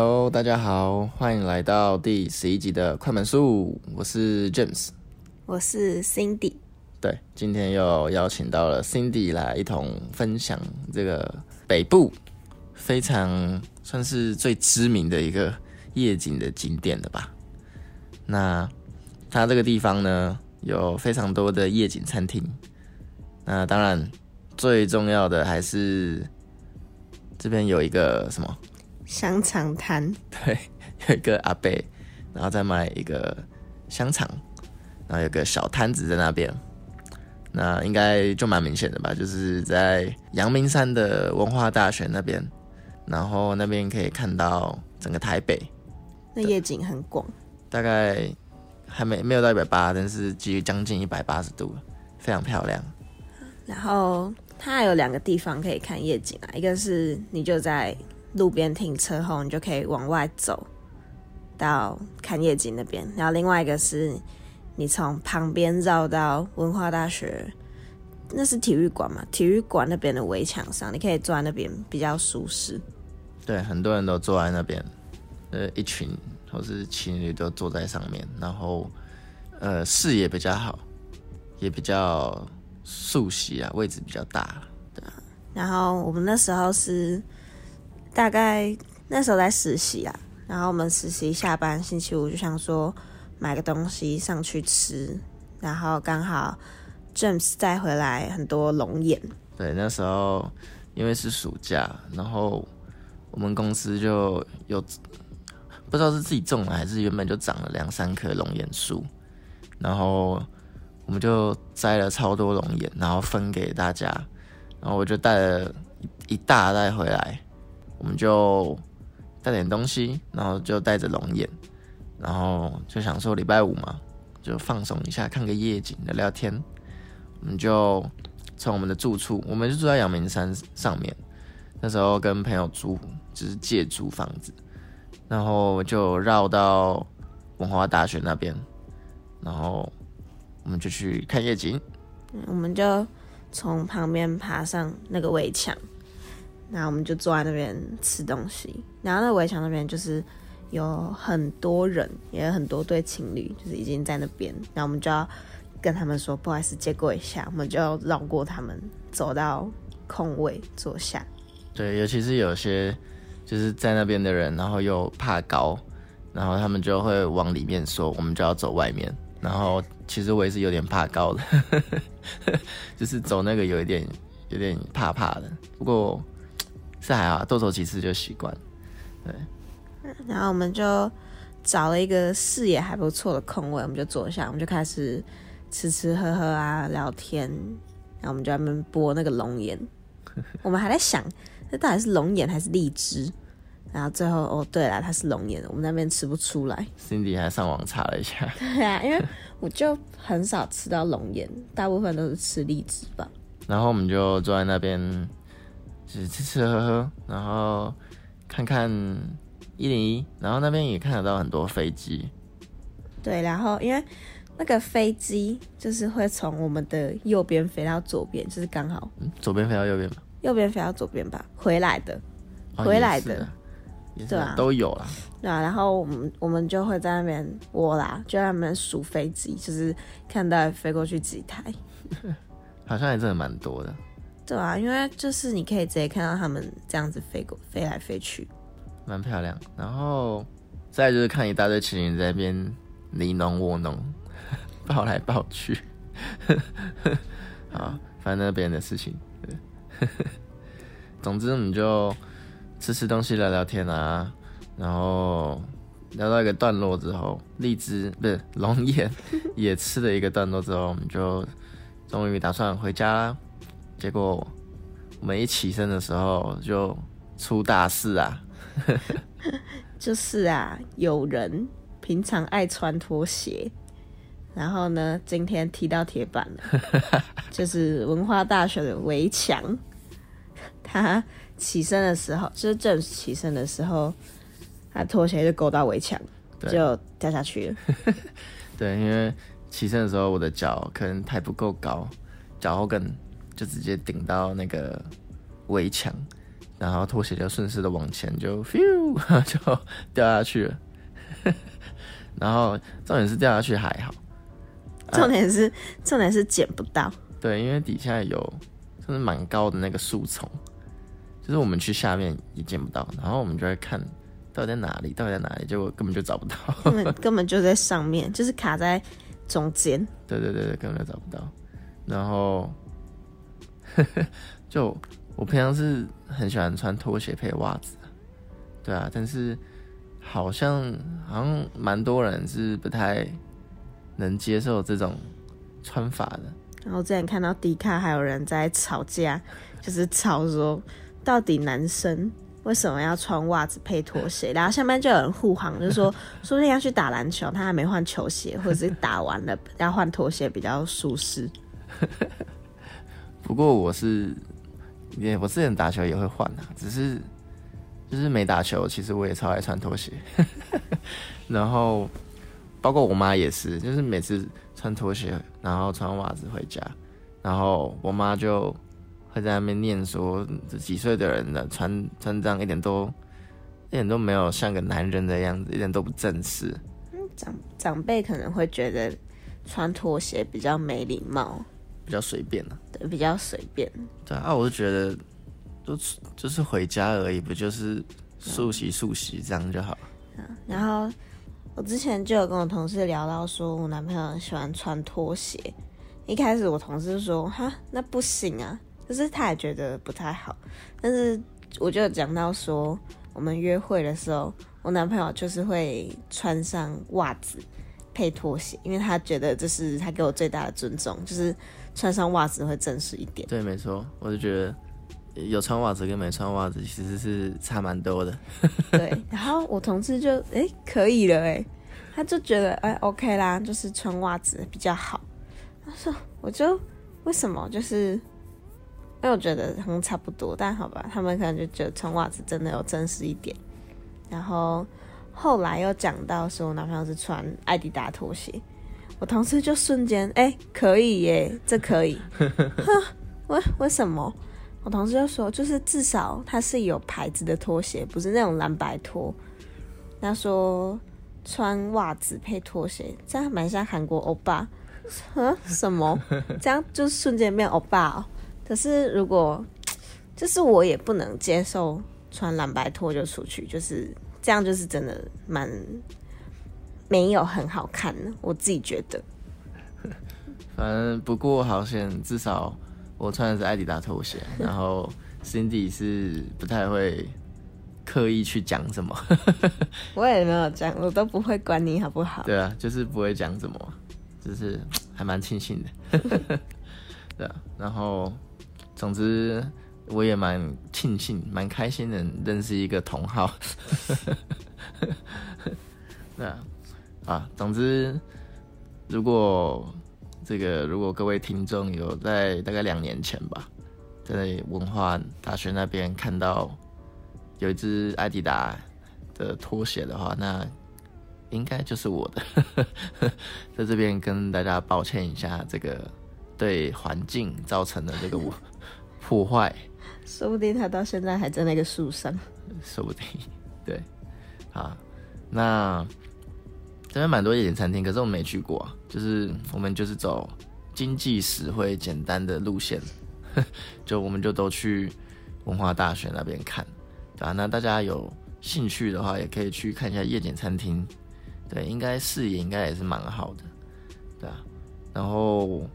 Hello，大家好，欢迎来到第十一集的快门速，我是 James，我是 Cindy。对，今天又邀请到了 Cindy 来一同分享这个北部非常算是最知名的一个夜景的景点的吧。那它这个地方呢，有非常多的夜景餐厅。那当然，最重要的还是这边有一个什么？香肠摊，对，有一个阿伯，然后再卖一个香肠，然后有个小摊子在那边，那应该就蛮明显的吧，就是在阳明山的文化大学那边，然后那边可以看到整个台北，那夜景很广，大概还没没有到一百八，但是基于将近一百八十度，非常漂亮。然后它还有两个地方可以看夜景啊，一个是你就在。路边停车后，你就可以往外走到看夜景那边。然后另外一个是，你从旁边绕到文化大学，那是体育馆嘛？体育馆那边的围墙上，你可以坐在那边比较舒适。对，很多人都坐在那边，呃，一群或是情侣都坐在上面，然后呃视野比较好，也比较熟悉啊，位置比较大。对啊。然后我们那时候是。大概那时候在实习啊，然后我们实习下班星期五就想说买个东西上去吃，然后刚好 James 带回来很多龙眼。对，那时候因为是暑假，然后我们公司就有不知道是自己种的还是原本就长了两三棵龙眼树，然后我们就摘了超多龙眼，然后分给大家，然后我就带了一大袋回来。我们就带点东西，然后就带着龙眼，然后就想说礼拜五嘛，就放松一下，看个夜景，聊聊天。我们就从我们的住处，我们就住在阳明山上面。那时候跟朋友租，就是借租房子，然后就绕到文化大学那边，然后我们就去看夜景。我们就从旁边爬上那个围墙。那我们就坐在那边吃东西，然后那围墙那边就是有很多人，也有很多对情侣，就是已经在那边。然后我们就要跟他们说不好意思借过一下，我们就要绕过他们，走到空位坐下。对，尤其是有些就是在那边的人，然后又怕高，然后他们就会往里面说，我们就要走外面。然后其实我也是有点怕高的，就是走那个有一点有点怕怕的，不过。是还好，多走几次就习惯。对，然后我们就找了一个视野还不错的空位，我们就坐下，我们就开始吃吃喝喝啊，聊天。然后我们就在那边剥那个龙眼，我们还在想，这到底是龙眼还是荔枝？然后最后，哦，对了，它是龙眼，我们那边吃不出来。Cindy 还上网查了一下。对啊，因为我就很少吃到龙眼，大部分都是吃荔枝吧。然后我们就坐在那边。就是吃吃喝喝，然后看看一零一，然后那边也看得到很多飞机。对，然后因为那个飞机就是会从我们的右边飞到左边，就是刚好。左边飞到右边吧。右边飞到左边吧，回来的，回来的，对啊，都有啦。对啊，然后我们我们就会在那边窝啦，就在那边数飞机，就是看到飞过去几台。好像也真的蛮多的。对啊，因为就是你可以直接看到他们这样子飞过、飞来飞去，蛮漂亮。然后再就是看一大堆情侣在那边你侬我侬，抱来抱去。好，反正那边的事情。总之，我们就吃吃东西、聊聊天啊。然后聊到一个段落之后，荔枝不是龙眼也吃了一个段落之后，我们就终于打算回家。结果我们一起身的时候就出大事啊！就是啊，有人平常爱穿拖鞋，然后呢，今天踢到铁板了，就是文化大学的围墙。他起身的时候，就是正起身的时候，他拖鞋就勾到围墙，就掉下去了。对，因为起身的时候我的脚可能抬不够高，脚后跟。就直接顶到那个围墙，然后拖鞋就顺势的往前就 f 就掉下去了。然后重点是掉下去还好，重点是重点是捡不到。对，因为底下有就是蛮高的那个树丛，就是我们去下面也捡不到，然后我们就会看到底在哪里，到底在哪里，结果根本就找不到，根本 根本就在上面，就是卡在中间。对对对对，根本就找不到。然后 就我平常是很喜欢穿拖鞋配袜子，对啊，但是好像好像蛮多人是不太能接受这种穿法的。然后之前看到迪卡还有人在吵架，就是吵说到底男生为什么要穿袜子配拖鞋？然后下面就有人护航，就说 说不定要去打篮球，他还没换球鞋，或者是打完了要换拖鞋比较舒适。不过我是也我之前打球也会换啊，只是就是没打球，其实我也超爱穿拖鞋。然后包括我妈也是，就是每次。穿拖鞋，然后穿袜子回家，然后我妈就会在那边念说：“这几岁的人呢，穿穿这样一点都一点都没有像个男人的样子，一点都不正式。”长长辈可能会觉得穿拖鞋比较没礼貌，比较随便啊，对，比较随便。对啊，我就觉得就就是回家而已，不就是漱洗漱洗这样就好。然后。我之前就有跟我同事聊到，说我男朋友喜欢穿拖鞋。一开始我同事说：“哈，那不行啊。”就是他也觉得不太好。但是我就讲到说，我们约会的时候，我男朋友就是会穿上袜子配拖鞋，因为他觉得这是他给我最大的尊重，就是穿上袜子会正式一点。对，没错，我就觉得。有穿袜子跟没穿袜子其实是差蛮多的。对，然后我同事就哎可以了哎，他就觉得哎 OK 啦，就是穿袜子比较好。他说我就为什么就是，因为我觉得好像差不多，但好吧，他们可能就觉得穿袜子真的有正式一点。然后后来又讲到说我男朋友是穿艾迪达拖鞋，我同事就瞬间哎可以耶，这可以。为为什么？我同事就说，就是至少它是有牌子的拖鞋，不是那种蓝白拖。他说穿袜子配拖鞋，这样蛮像韩国欧巴。嗯，什么？这样就瞬间变欧巴哦。可是如果就是我也不能接受穿蓝白拖就出去，就是这样，就是真的蛮没有很好看呢。我自己觉得。反正不过好像至少。我穿的是艾迪达拖鞋，然后 Cindy 是不太会刻意去讲什么。我也没有讲，我都不会管你好不好。对啊，就是不会讲什么，就是还蛮庆幸的。对啊，然后总之我也蛮庆幸、蛮开心的认识一个同好。对啊，啊，总之如果。这个如果各位听众有在大概两年前吧，在文化大学那边看到有一只艾迪达的拖鞋的话，那应该就是我的。在这边跟大家抱歉一下，这个对环境造成的这个破坏。说不定它到现在还在那个树上。说不定，对，啊，那。这边蛮多夜景餐厅，可是我没去过。啊就是我们就是走经济实惠、简单的路线，就我们就都去文化大学那边看，对啊，那大家有兴趣的话，也可以去看一下夜景餐厅。对，应该视野应该也是蛮好的，对啊。然后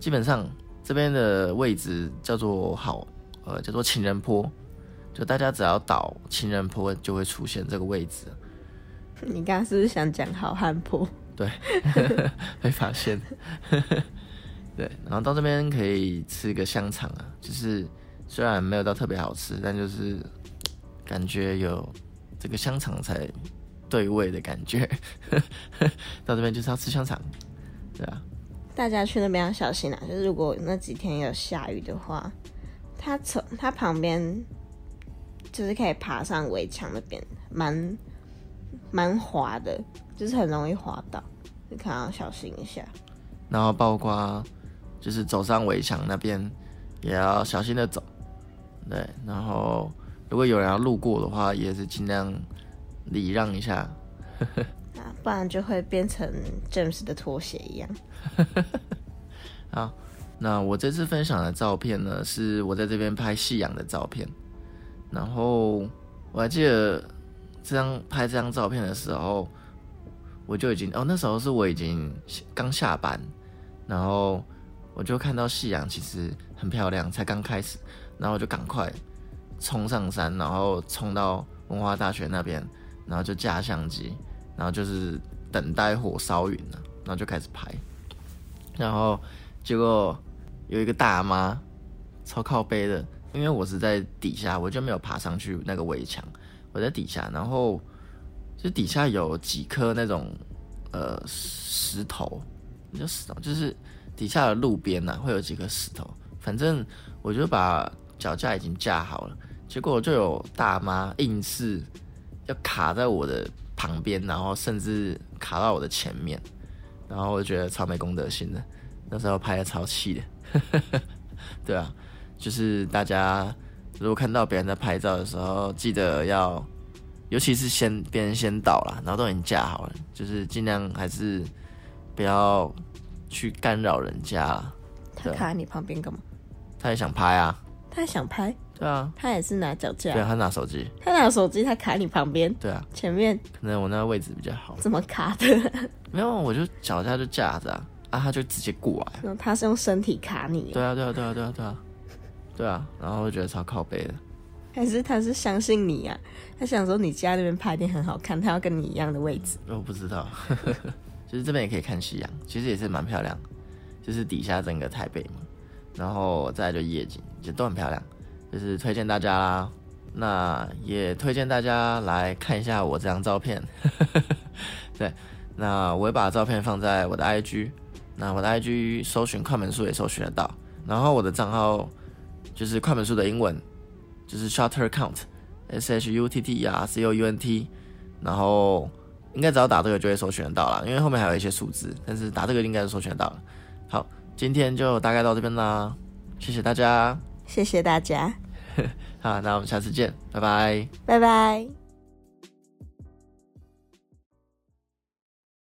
基本上这边的位置叫做好，呃，叫做情人坡，就大家只要倒情人坡，就会出现这个位置。你刚刚是不是想讲好汉坡？对，被发现。对，然后到这边可以吃个香肠啊，就是虽然没有到特别好吃，但就是感觉有这个香肠才对味的感觉。到这边就是要吃香肠，对啊。大家去那边要小心啊，就是如果那几天有下雨的话，它从它旁边就是可以爬上围墙那边，蛮。蛮滑的，就是很容易滑倒，你看要小心一下。然后包括就是走上围墙那边也要小心的走，对，然后如果有人要路过的话，也是尽量礼让一下。啊，不然就会变成 James 的拖鞋一样。好，那我这次分享的照片呢，是我在这边拍夕阳的照片。然后我还记得这张拍这张照片的时候，我就已经哦，那时候是我已经刚下班，然后我就看到夕阳其实很漂亮，才刚开始，然后我就赶快冲上山，然后冲到文化大学那边，然后就架相机，然后就是等待火烧云了，然后就开始拍，然后结果有一个大妈超靠背的。因为我是在底下，我就没有爬上去那个围墙，我在底下，然后就底下有几颗那种呃石头，就石头，就是底下的路边呐会有几颗石头，反正我就把脚架已经架好了，结果就有大妈硬是要卡在我的旁边，然后甚至卡到我的前面，然后我觉得超没公德心的，那时候拍的超气的，对啊。就是大家如果看到别人在拍照的时候，记得要，尤其是先别人先到了，然后都已经架好了，就是尽量还是不要去干扰人家。他卡在你旁边干嘛？他也想拍啊。他想拍？对啊。他也是拿脚架。对啊，他拿手机。他拿手机，他卡你旁边。对啊。前面。可能我那个位置比较好。怎么卡的？没有，我就脚架就架着啊，啊，他就直接过来。他是用身体卡你。对啊，对啊，对啊，对啊，对啊。对啊，然后我觉得超靠背的，还是他是相信你啊？他想说你家那边拍点很好看，他要跟你一样的位置。我不知道，其实这边也可以看夕阳，其实也是蛮漂亮，就是底下整个台北嘛，然后再就夜景，也都很漂亮，就是推荐大家啦。那也推荐大家来看一下我这张照片。对，那我会把照片放在我的 IG，那我的 IG 搜寻快门数也搜寻得到，然后我的账号。就是快门数的英文，就是 shutter count，s h u t t e r c o u n t，然后应该只要打这个就会搜寻得到了，因为后面还有一些数字，但是打这个应该是搜寻得到了。好，今天就大概到这边啦，谢谢大家，谢谢大家，好，那我们下次见，拜拜，拜拜。